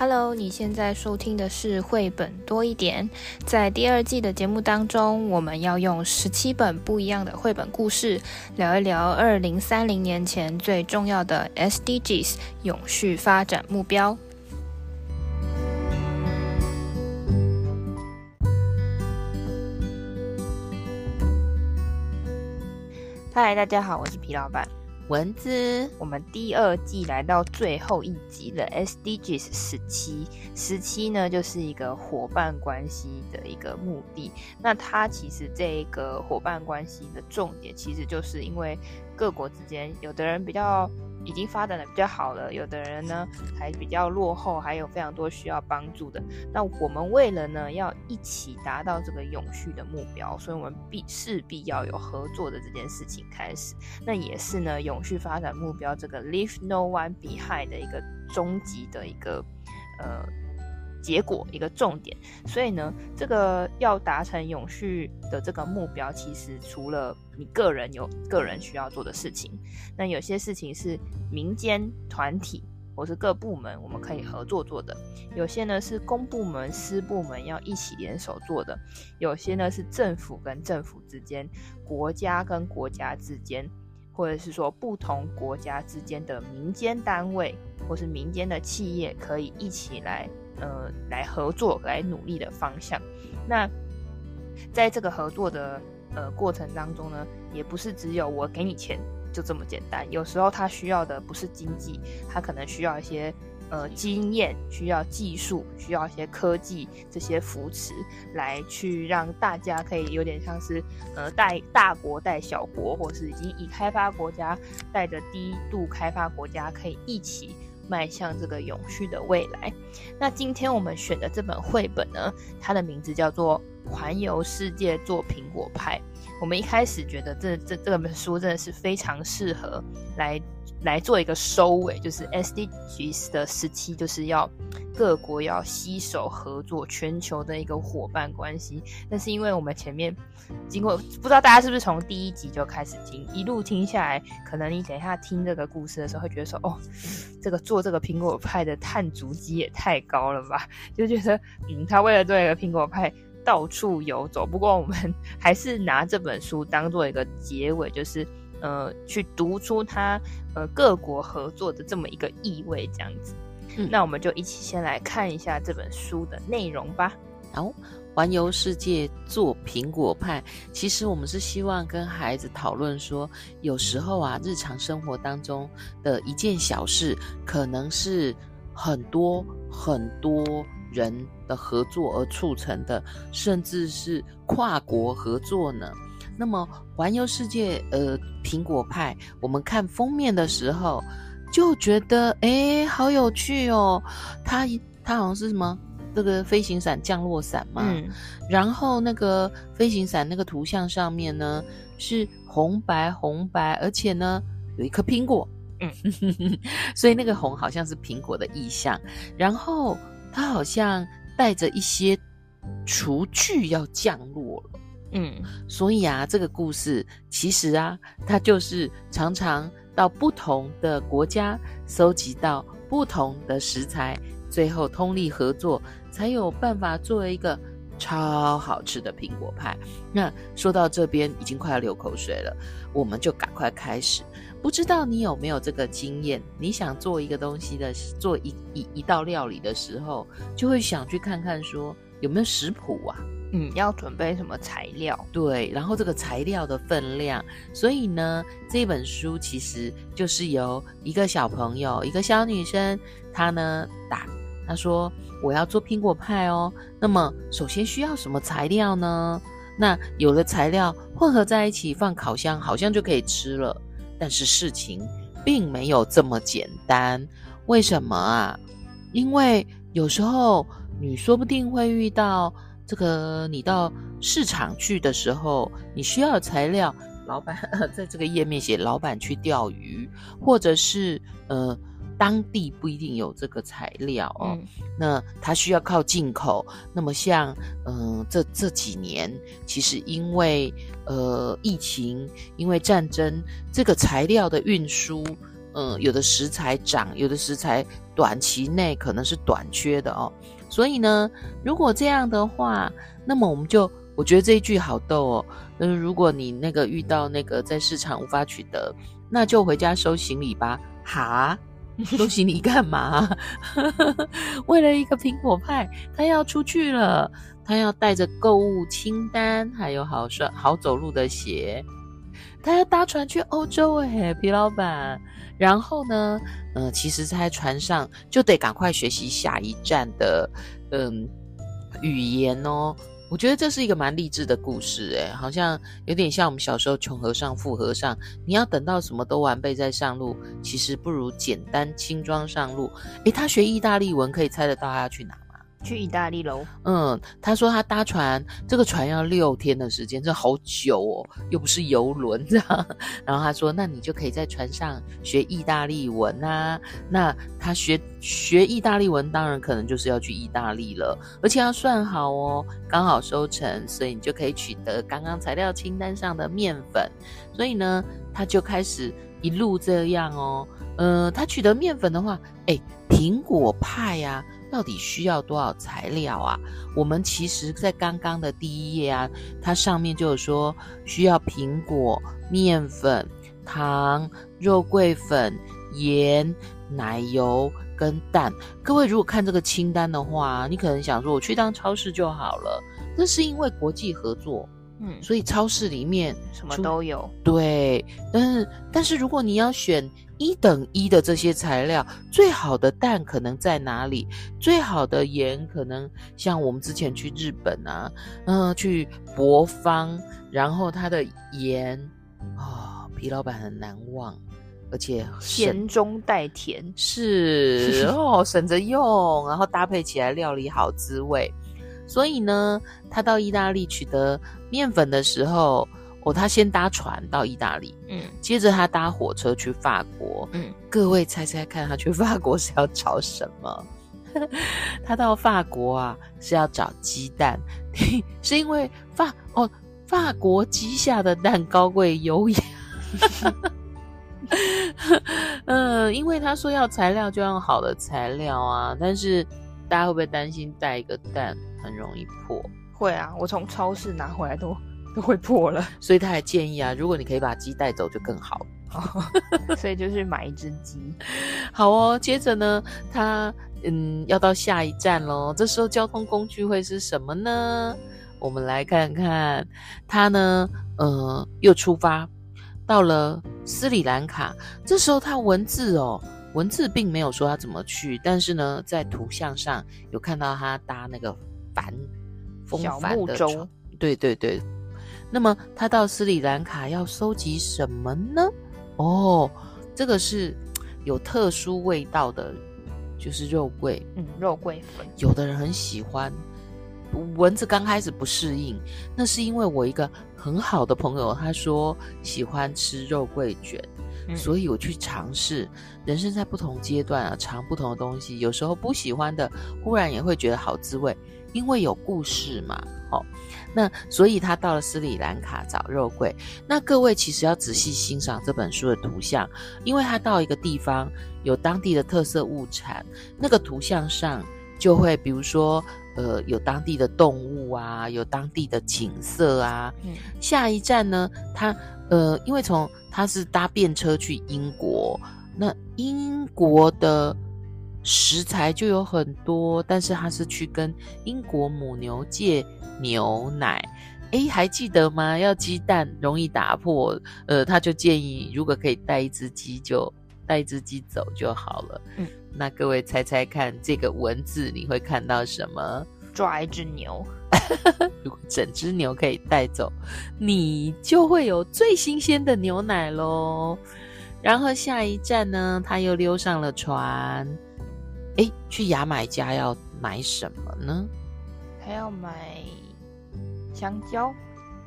Hello，你现在收听的是绘本多一点。在第二季的节目当中，我们要用十七本不一样的绘本故事，聊一聊二零三零年前最重要的 SDGs 永续发展目标。嗨，大家好，我是皮老板。蚊子，我们第二季来到最后一集了，SDGs 十七，十七呢就是一个伙伴关系的一个目的。那它其实这一个伙伴关系的重点，其实就是因为各国之间，有的人比较。已经发展的比较好了，有的人呢还比较落后，还有非常多需要帮助的。那我们为了呢要一起达到这个永续的目标，所以我们必势必要有合作的这件事情开始。那也是呢永续发展目标这个 Leave No One Behind 的一个终极的一个呃。结果一个重点，所以呢，这个要达成永续的这个目标，其实除了你个人有个人需要做的事情，那有些事情是民间团体或是各部门我们可以合作做的，有些呢是公部门、私部门要一起联手做的，有些呢是政府跟政府之间、国家跟国家之间，或者是说不同国家之间的民间单位或是民间的企业可以一起来。呃，来合作、来努力的方向。那在这个合作的呃过程当中呢，也不是只有我给你钱就这么简单。有时候他需要的不是经济，他可能需要一些呃经验、需要技术、需要一些科技这些扶持，来去让大家可以有点像是呃带大国带小国，或是已经已开发国家带着低度开发国家可以一起。迈向这个永续的未来。那今天我们选的这本绘本呢，它的名字叫做《环游世界做苹果派》。我们一开始觉得这这这本书真的是非常适合来来做一个收尾，就是 SDGs 的时期，就是要各国要携手合作，全球的一个伙伴关系。但是因为我们前面经过，不知道大家是不是从第一集就开始听，一路听下来，可能你等一下听这个故事的时候，会觉得说，哦，这个做这个苹果派的碳足迹也太高了吧？就觉得，嗯，他为了做一个苹果派。到处游走，不过我们 还是拿这本书当做一个结尾，就是呃，去读出它呃各国合作的这么一个意味，这样子。嗯，那我们就一起先来看一下这本书的内容吧。好，环游世界做苹果派，其实我们是希望跟孩子讨论说，有时候啊，日常生活当中的一件小事，可能是很多很多。人的合作而促成的，甚至是跨国合作呢？那么环游世界，呃，苹果派，我们看封面的时候就觉得，哎，好有趣哦！它它好像是什么？这个飞行伞、降落伞嘛。嗯。然后那个飞行伞那个图像上面呢，是红白红白，而且呢有一颗苹果。嗯。所以那个红好像是苹果的意象。然后。他好像带着一些厨具要降落了，嗯，所以啊，这个故事其实啊，它就是常常到不同的国家搜集到不同的食材，最后通力合作，才有办法作为一个超好吃的苹果派。那说到这边已经快要流口水了，我们就赶快开始。不知道你有没有这个经验？你想做一个东西的，做一一一道料理的时候，就会想去看看说有没有食谱啊？嗯，要准备什么材料？对，然后这个材料的分量。所以呢，这本书其实就是由一个小朋友，一个小女生，她呢打，她说我要做苹果派哦。那么首先需要什么材料呢？那有了材料混合在一起，放烤箱，好像就可以吃了。但是事情并没有这么简单，为什么啊？因为有时候你说不定会遇到这个，你到市场去的时候，你需要的材料，老板 在这个页面写老板去钓鱼，或者是呃。当地不一定有这个材料哦，嗯、那它需要靠进口。那么像，嗯、呃，这这几年其实因为呃疫情，因为战争，这个材料的运输嗯，有的食材涨，有的食材短期内可能是短缺的哦。所以呢，如果这样的话，那么我们就，我觉得这一句好逗哦。嗯，如果你那个遇到那个在市场无法取得，那就回家收行李吧。哈，恭喜你干嘛？为了一个苹果派，他要出去了，他要带着购物清单，还有好帅好走路的鞋。他要搭船去欧洲诶，皮老板。然后呢，呃，其实，在船上就得赶快学习下一站的，嗯，语言哦。我觉得这是一个蛮励志的故事，诶，好像有点像我们小时候穷和尚富和尚。你要等到什么都完备再上路，其实不如简单轻装上路。诶，他学意大利文，可以猜得到他要去哪？去意大利喽。嗯，他说他搭船，这个船要六天的时间，这好久哦，又不是游轮这样。然后他说，那你就可以在船上学意大利文啊。那他学学意大利文，当然可能就是要去意大利了，而且要算好哦，刚好收成，所以你就可以取得刚刚材料清单上的面粉。所以呢，他就开始一路这样哦。呃，他取得面粉的话，诶，苹果派呀、啊。到底需要多少材料啊？我们其实，在刚刚的第一页啊，它上面就有说需要苹果、面粉、糖、肉桂粉、盐、奶油跟蛋。各位如果看这个清单的话，你可能想说，我去当超市就好了。那是因为国际合作，嗯，所以超市里面什么都有。对，但是但是如果你要选。一等一的这些材料，最好的蛋可能在哪里？最好的盐可能像我们之前去日本啊，嗯、呃，去博方，然后它的盐啊、哦，皮老板很难忘，而且咸中带甜，是 哦，省着用，然后搭配起来料理好滋味。所以呢，他到意大利取得面粉的时候。哦，他先搭船到意大利，嗯，接着他搭火车去法国，嗯，各位猜猜看，他去法国是要找什么？他到法国啊是要找鸡蛋，是因为法哦法国鸡下的蛋高贵优雅，嗯，因为他说要材料就用好的材料啊，但是大家会不会担心带一个蛋很容易破？会啊，我从超市拿回来都。都会破了，所以他还建议啊，如果你可以把鸡带走就更好。所以就是买一只鸡。好哦，接着呢，他嗯要到下一站喽。这时候交通工具会是什么呢？我们来看看，他呢，呃，又出发到了斯里兰卡。这时候他文字哦，文字并没有说他怎么去，但是呢，在图像上有看到他搭那个帆，风帆的船。对对对。那么他到斯里兰卡要收集什么呢？哦，这个是有特殊味道的，就是肉桂。嗯，肉桂粉。有的人很喜欢，蚊子刚开始不适应，那是因为我一个很好的朋友，他说喜欢吃肉桂卷，嗯，所以我去尝试。人生在不同阶段啊，尝不同的东西，有时候不喜欢的，忽然也会觉得好滋味，因为有故事嘛。哦，那所以他到了斯里兰卡找肉桂。那各位其实要仔细欣赏这本书的图像，因为他到一个地方有当地的特色物产，那个图像上就会，比如说，呃，有当地的动物啊，有当地的景色啊。嗯。下一站呢，他呃，因为从他是搭便车去英国，那英国的。食材就有很多，但是他是去跟英国母牛借牛奶，诶，还记得吗？要鸡蛋容易打破，呃，他就建议如果可以带一只鸡，就带一只鸡走就好了。嗯，那各位猜猜看，这个文字你会看到什么？抓一只牛，如果整只牛可以带走，你就会有最新鲜的牛奶喽。然后下一站呢，他又溜上了船。哎，去牙买加要买什么呢？他要买香蕉。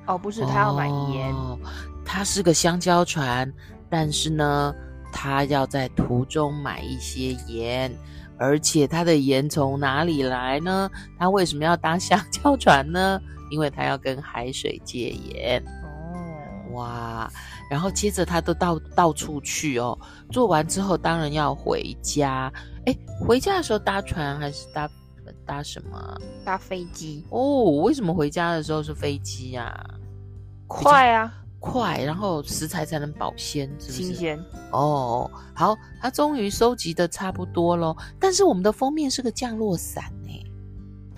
哦，不是，他要买盐。哦，他是个香蕉船，但是呢，他要在途中买一些盐，而且他的盐从哪里来呢？他为什么要搭香蕉船呢？因为他要跟海水借盐。哦，哇！然后接着他都到到处去哦。做完之后，当然要回家。哎，回家的时候搭船还是搭搭什么？搭飞机哦。为什么回家的时候是飞机呀？快啊！快，然后食材才能保鲜，是不是？新鲜哦。好，他终于收集的差不多咯。但是我们的封面是个降落伞呢。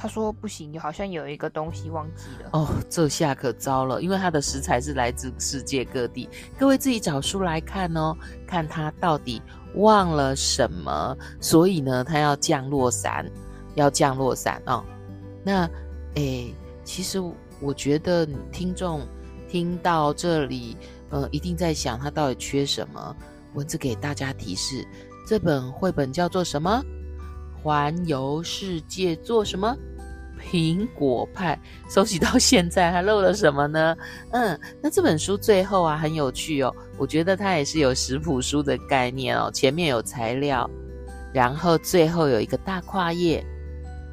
他说不行，好像有一个东西忘记了。哦，这下可糟了，因为他的食材是来自世界各地，各位自己找书来看哦，看他到底忘了什么。所以呢，他要降落伞，要降落伞哦。那，诶，其实我觉得听众。听到这里，呃，一定在想他到底缺什么。文字给大家提示：这本绘本叫做什么？环游世界做什么？苹果派。收集到现在还漏了什么呢？嗯，那这本书最后啊很有趣哦，我觉得它也是有食谱书的概念哦。前面有材料，然后最后有一个大跨页，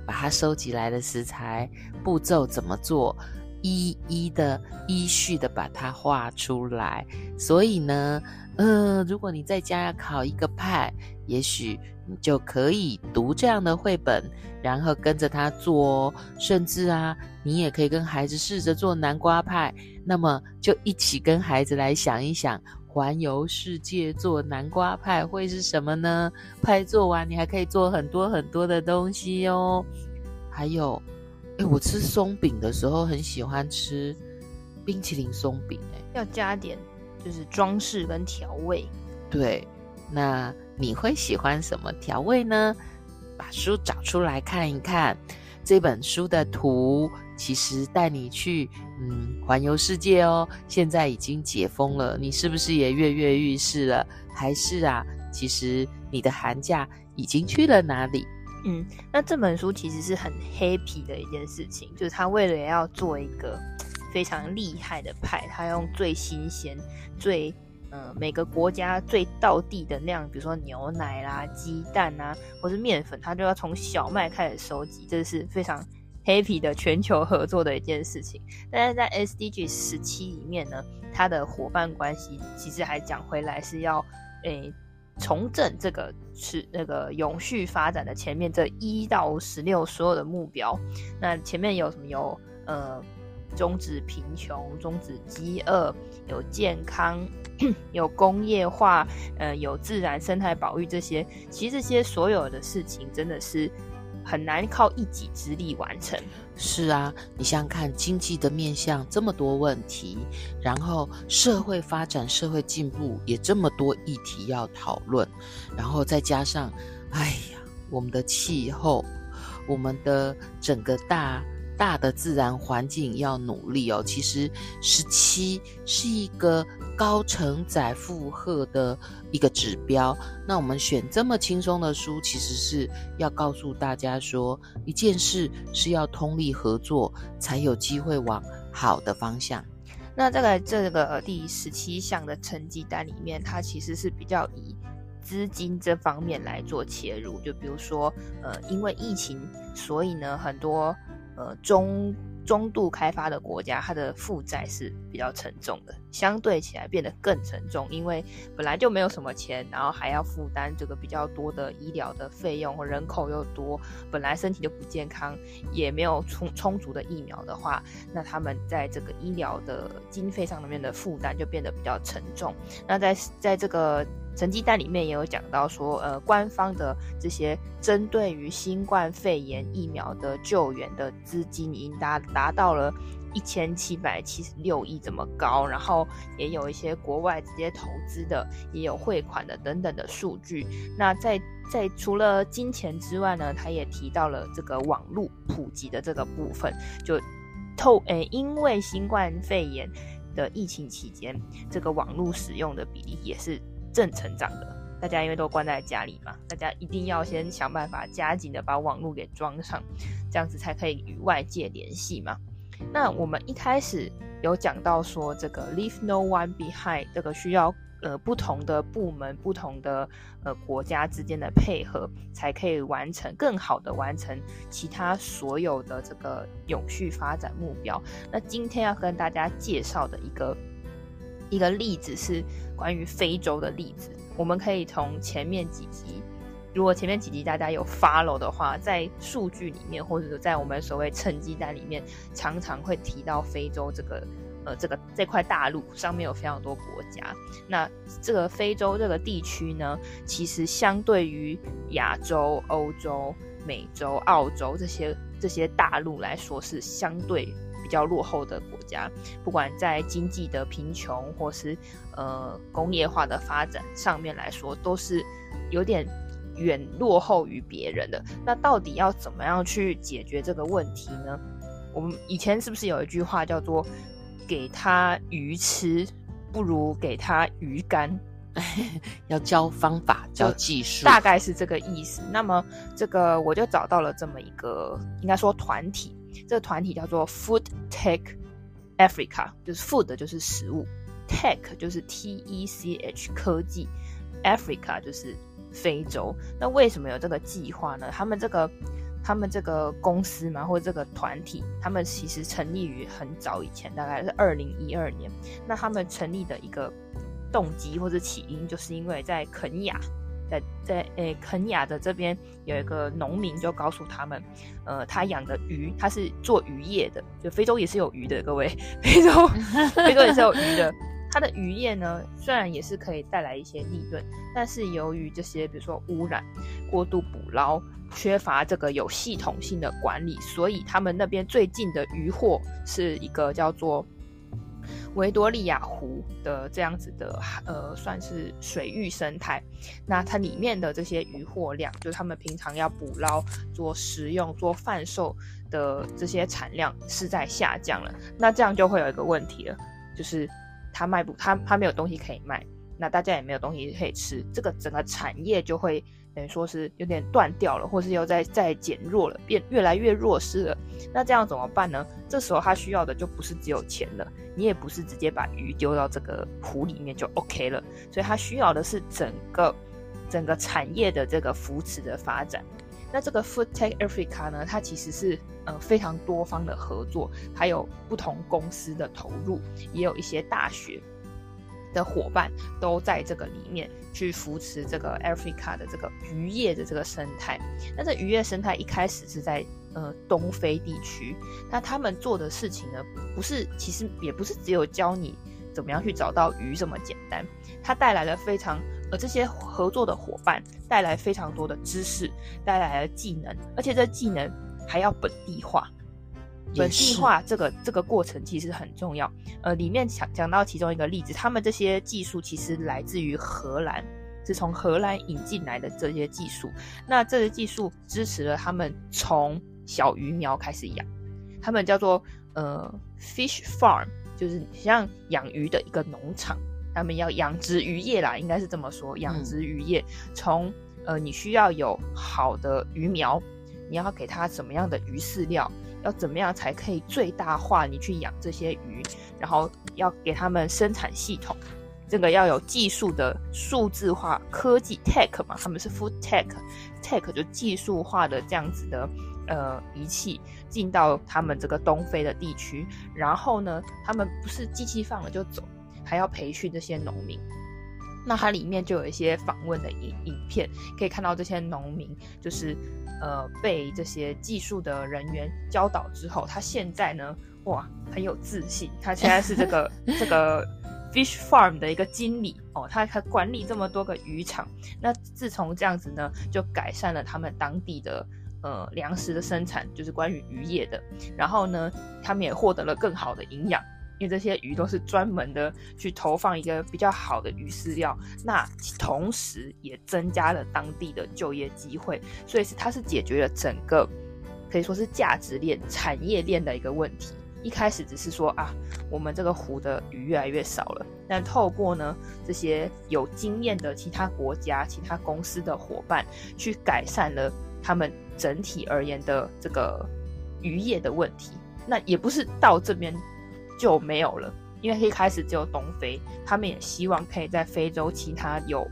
把它收集来的食材步骤怎么做。一一的依序的把它画出来，所以呢，呃，如果你在家要烤一个派，也许你就可以读这样的绘本，然后跟着他做哦。甚至啊，你也可以跟孩子试着做南瓜派，那么就一起跟孩子来想一想，环游世界做南瓜派会是什么呢？派做完，你还可以做很多很多的东西哦，还有。哎，我吃松饼的时候很喜欢吃冰淇淋松饼，哎，要加点就是装饰跟调味。对，那你会喜欢什么调味呢？把书找出来看一看，这本书的图其实带你去嗯环游世界哦。现在已经解封了，你是不是也跃跃欲试了？还是啊，其实你的寒假已经去了哪里？嗯，那这本书其实是很 happy 的一件事情，就是他为了要做一个非常厉害的派，他用最新鲜、最呃每个国家最道地的那样，比如说牛奶啦、鸡蛋啊，或是面粉，他就要从小麦开始收集，这是非常 happy 的全球合作的一件事情。但是在 SDG 十七里面呢，他的伙伴关系其实还讲回来是要诶。重振这个是那个永续发展的前面这一到十六所有的目标，那前面有什么？有呃，终止贫穷、终止饥饿，有健康，有工业化，呃，有自然生态保育这些。其实这些所有的事情真的是。很难靠一己之力完成。是啊，你想想看，经济的面向这么多问题，然后社会发展、社会进步也这么多议题要讨论，然后再加上，哎呀，我们的气候，我们的整个大。大的自然环境要努力哦。其实十七是一个高承载负荷的一个指标。那我们选这么轻松的书，其实是要告诉大家说，一件事是要通力合作，才有机会往好的方向。那这个这个第十七项的成绩单里面，它其实是比较以资金这方面来做切入。就比如说，呃，因为疫情，所以呢，很多。呃，中中度开发的国家，它的负债是比较沉重的，相对起来变得更沉重，因为本来就没有什么钱，然后还要负担这个比较多的医疗的费用，或人口又多，本来身体就不健康，也没有充充足的疫苗的话，那他们在这个医疗的经费上面的负担就变得比较沉重。那在在这个。成绩单里面也有讲到说，呃，官方的这些针对于新冠肺炎疫苗的救援的资金已经达达到了一千七百七十六亿这么高，然后也有一些国外直接投资的，也有汇款的等等的数据。那在在除了金钱之外呢，他也提到了这个网络普及的这个部分，就透诶、因为新冠肺炎的疫情期间，这个网络使用的比例也是。正成长的，大家因为都关在家里嘛，大家一定要先想办法加紧的把网络给装上，这样子才可以与外界联系嘛。那我们一开始有讲到说，这个 Leave No One Behind 这个需要呃不同的部门、不同的呃国家之间的配合，才可以完成更好的完成其他所有的这个永续发展目标。那今天要跟大家介绍的一个。一个例子是关于非洲的例子，我们可以从前面几集，如果前面几集大家有 follow 的话，在数据里面或者是在我们所谓成绩单里面，常常会提到非洲这个呃这个这块大陆上面有非常多国家。那这个非洲这个地区呢，其实相对于亚洲、欧洲、美洲、澳洲这些这些大陆来说，是相对。比较落后的国家，不管在经济的贫穷，或是呃工业化的发展上面来说，都是有点远落后于别人的。那到底要怎么样去解决这个问题呢？我们以前是不是有一句话叫做“给他鱼吃，不如给他鱼干”？要教方法，教技术，大概是这个意思。那么这个我就找到了这么一个，应该说团体。这个团体叫做 Food Tech Africa，就是 food 就是食物，tech 就是 T E C H 科技，Africa 就是非洲。那为什么有这个计划呢？他们这个他们这个公司嘛，或者这个团体，他们其实成立于很早以前，大概是二零一二年。那他们成立的一个动机或者起因，就是因为在肯尼亚。在在诶，肯雅的这边有一个农民就告诉他们，呃，他养的鱼，他是做渔业的，就非洲也是有鱼的，各位，非洲 非洲也是有鱼的。他的渔业呢，虽然也是可以带来一些利润，但是由于这些比如说污染、过度捕捞、缺乏这个有系统性的管理，所以他们那边最近的渔获是一个叫做。维多利亚湖的这样子的呃，算是水域生态。那它里面的这些渔获量，就是他们平常要捕捞、做食用、做贩售的这些产量是在下降了。那这样就会有一个问题了，就是它卖不，它它没有东西可以卖，那大家也没有东西可以吃，这个整个产业就会。等于说是有点断掉了，或是又在在减弱了，变越来越弱势了。那这样怎么办呢？这时候他需要的就不是只有钱了，你也不是直接把鱼丢到这个湖里面就 OK 了。所以他需要的是整个整个产业的这个扶持的发展。那这个 Food Tech Africa 呢，它其实是呃非常多方的合作，还有不同公司的投入，也有一些大学。的伙伴都在这个里面去扶持这个 Africa 的这个渔业的这个生态。那这渔业生态一开始是在呃东非地区，那他们做的事情呢，不是其实也不是只有教你怎么样去找到鱼这么简单，它带来了非常呃这些合作的伙伴带来非常多的知识，带来了技能，而且这技能还要本地化。本地化这个这个过程其实很重要。呃，里面讲讲到其中一个例子，他们这些技术其实来自于荷兰，是从荷兰引进来的这些技术。那这些技术支持了他们从小鱼苗开始养，他们叫做呃 fish farm，就是像养鱼的一个农场。他们要养殖渔业啦，应该是这么说，养殖渔业从呃你需要有好的鱼苗，你要给它什么样的鱼饲料？要怎么样才可以最大化你去养这些鱼？然后要给他们生产系统，这个要有技术的数字化科技 tech 嘛，他们是 food tech，tech 就技术化的这样子的呃仪器进到他们这个东非的地区，然后呢，他们不是机器放了就走，还要培训这些农民。那它里面就有一些访问的影影片，可以看到这些农民就是。呃，被这些技术的人员教导之后，他现在呢，哇，很有自信。他现在是这个 这个 fish farm 的一个经理哦，他他管理这么多个渔场。那自从这样子呢，就改善了他们当地的呃粮食的生产，就是关于渔业的。然后呢，他们也获得了更好的营养。因为这些鱼都是专门的去投放一个比较好的鱼饲料，那同时也增加了当地的就业机会，所以是它是解决了整个可以说是价值链、产业链的一个问题。一开始只是说啊，我们这个湖的鱼越来越少了，但透过呢这些有经验的其他国家、其他公司的伙伴，去改善了他们整体而言的这个渔业的问题。那也不是到这边。就没有了，因为一开始只有东非，他们也希望可以在非洲其他有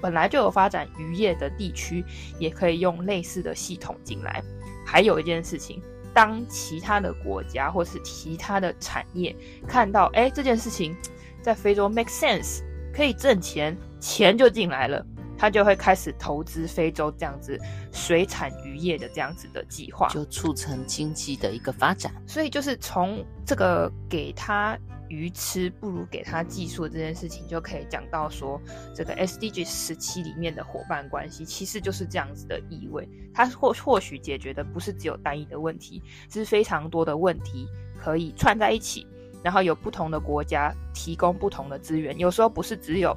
本来就有发展渔业的地区，也可以用类似的系统进来。还有一件事情，当其他的国家或是其他的产业看到，哎，这件事情在非洲 make sense，可以挣钱，钱就进来了。他就会开始投资非洲这样子水产渔业的这样子的计划，就促成经济的一个发展。所以就是从这个给他鱼吃不如给他技术这件事情，就可以讲到说，这个 SDG 十七里面的伙伴关系其实就是这样子的意味。它或或许解决的不是只有单一的问题，是非常多的问题可以串在一起，然后有不同的国家提供不同的资源，有时候不是只有。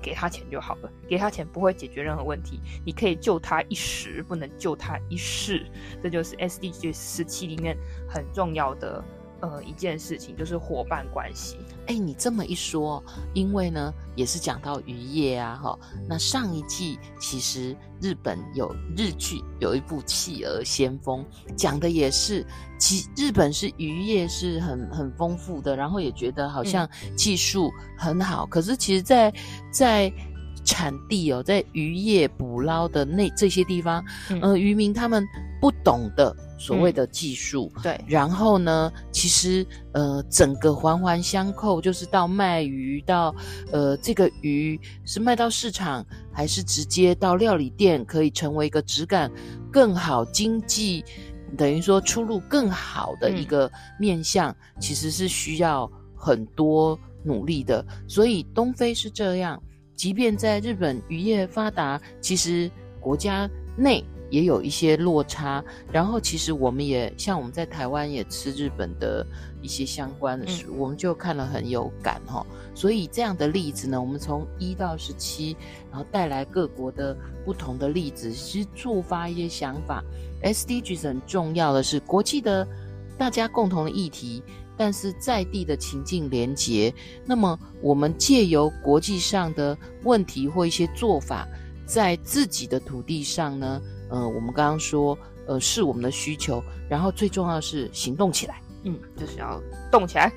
给他钱就好了，给他钱不会解决任何问题。你可以救他一时，不能救他一世。这就是 SDG 十七里面很重要的呃一件事情，就是伙伴关系。哎，你这么一说，因为呢也是讲到渔业啊，哈。那上一季其实日本有日剧有一部《企鹅先锋》，讲的也是，其日本是渔业是很很丰富的，然后也觉得好像技术很好，嗯、可是其实在，在在产地哦，在渔业捕捞的那这些地方，嗯、呃，渔民他们不懂的。所谓的技术、嗯，对，然后呢，其实呃，整个环环相扣，就是到卖鱼，到呃，这个鱼是卖到市场，还是直接到料理店，可以成为一个质感更好、经济等于说出路更好的一个面向，嗯、其实是需要很多努力的。所以东非是这样，即便在日本渔业发达，其实国家内。也有一些落差，然后其实我们也像我们在台湾也吃日本的一些相关的食物，嗯、我们就看了很有感哈。所以这样的例子呢，我们从一到十七，然后带来各国的不同的例子，其实触发一些想法。SDGs 很重要的是国际的大家共同的议题，但是在地的情境连结。那么我们借由国际上的问题或一些做法，在自己的土地上呢？呃，我们刚刚说，呃，是我们的需求，然后最重要的是行动起来，嗯，就是要动起来。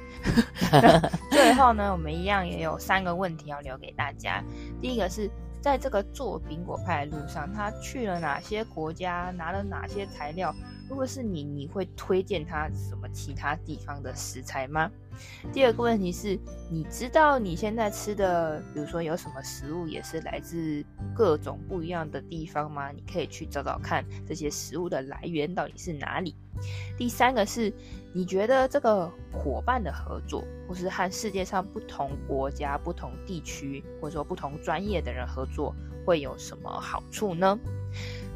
最后呢，我们一样也有三个问题要留给大家。第一个是在这个做苹果派的路上，他去了哪些国家，拿了哪些材料？如果是你，你会推荐他什么其他地方的食材吗？第二个问题是，你知道你现在吃的，比如说有什么食物也是来自各种不一样的地方吗？你可以去找找看这些食物的来源到底是哪里。第三个是，你觉得这个伙伴的合作，或是和世界上不同国家、不同地区，或者说不同专业的人合作，会有什么好处呢？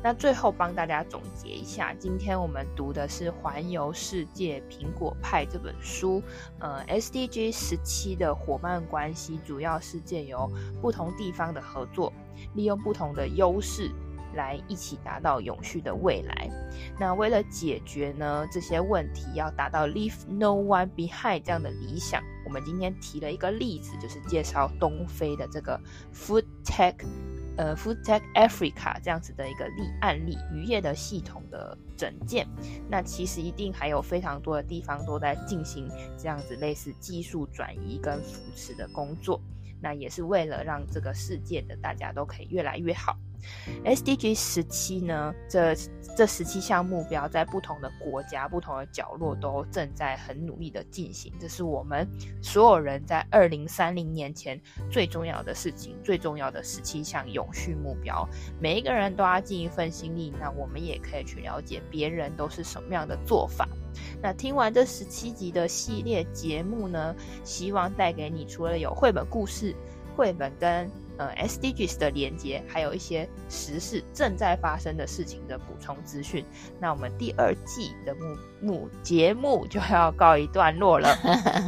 那最后帮大家总结一下，今天我们读的是《环游世界苹果派》这本书。呃，SDG 十七的伙伴关系主要是借由不同地方的合作，利用不同的优势来一起达到永续的未来。那为了解决呢这些问题，要达到 Leave No One Behind 这样的理想，我们今天提了一个例子，就是介绍东非的这个 Food Tech。呃，Food Tech Africa 这样子的一个例案例，渔业的系统的整建，那其实一定还有非常多的地方都在进行这样子类似技术转移跟扶持的工作，那也是为了让这个世界的大家都可以越来越好。SDG 十七呢，这这十七项目标在不同的国家、不同的角落都正在很努力的进行。这是我们所有人在二零三零年前最重要的事情，最重要的十七项永续目标。每一个人都要尽一份心力，那我们也可以去了解别人都是什么样的做法。那听完这十七集的系列节目呢，希望带给你除了有绘本故事、绘本跟呃，SDGs 的连接，还有一些时事正在发生的事情的补充资讯。那我们第二季的目目节目就要告一段落了。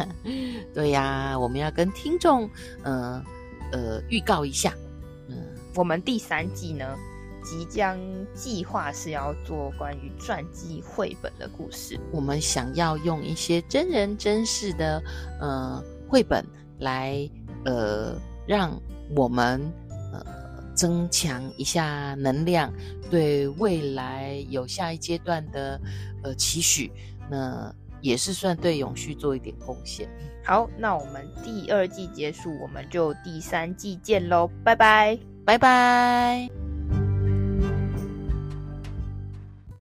对呀，我们要跟听众，呃呃，预告一下，嗯，我们第三季呢，即将计划是要做关于传记绘本的故事。我们想要用一些真人真事的呃绘本来呃让。我们呃增强一下能量，对未来有下一阶段的呃期许，那也是算对永续做一点贡献。好，那我们第二季结束，我们就第三季见喽，拜拜，拜拜。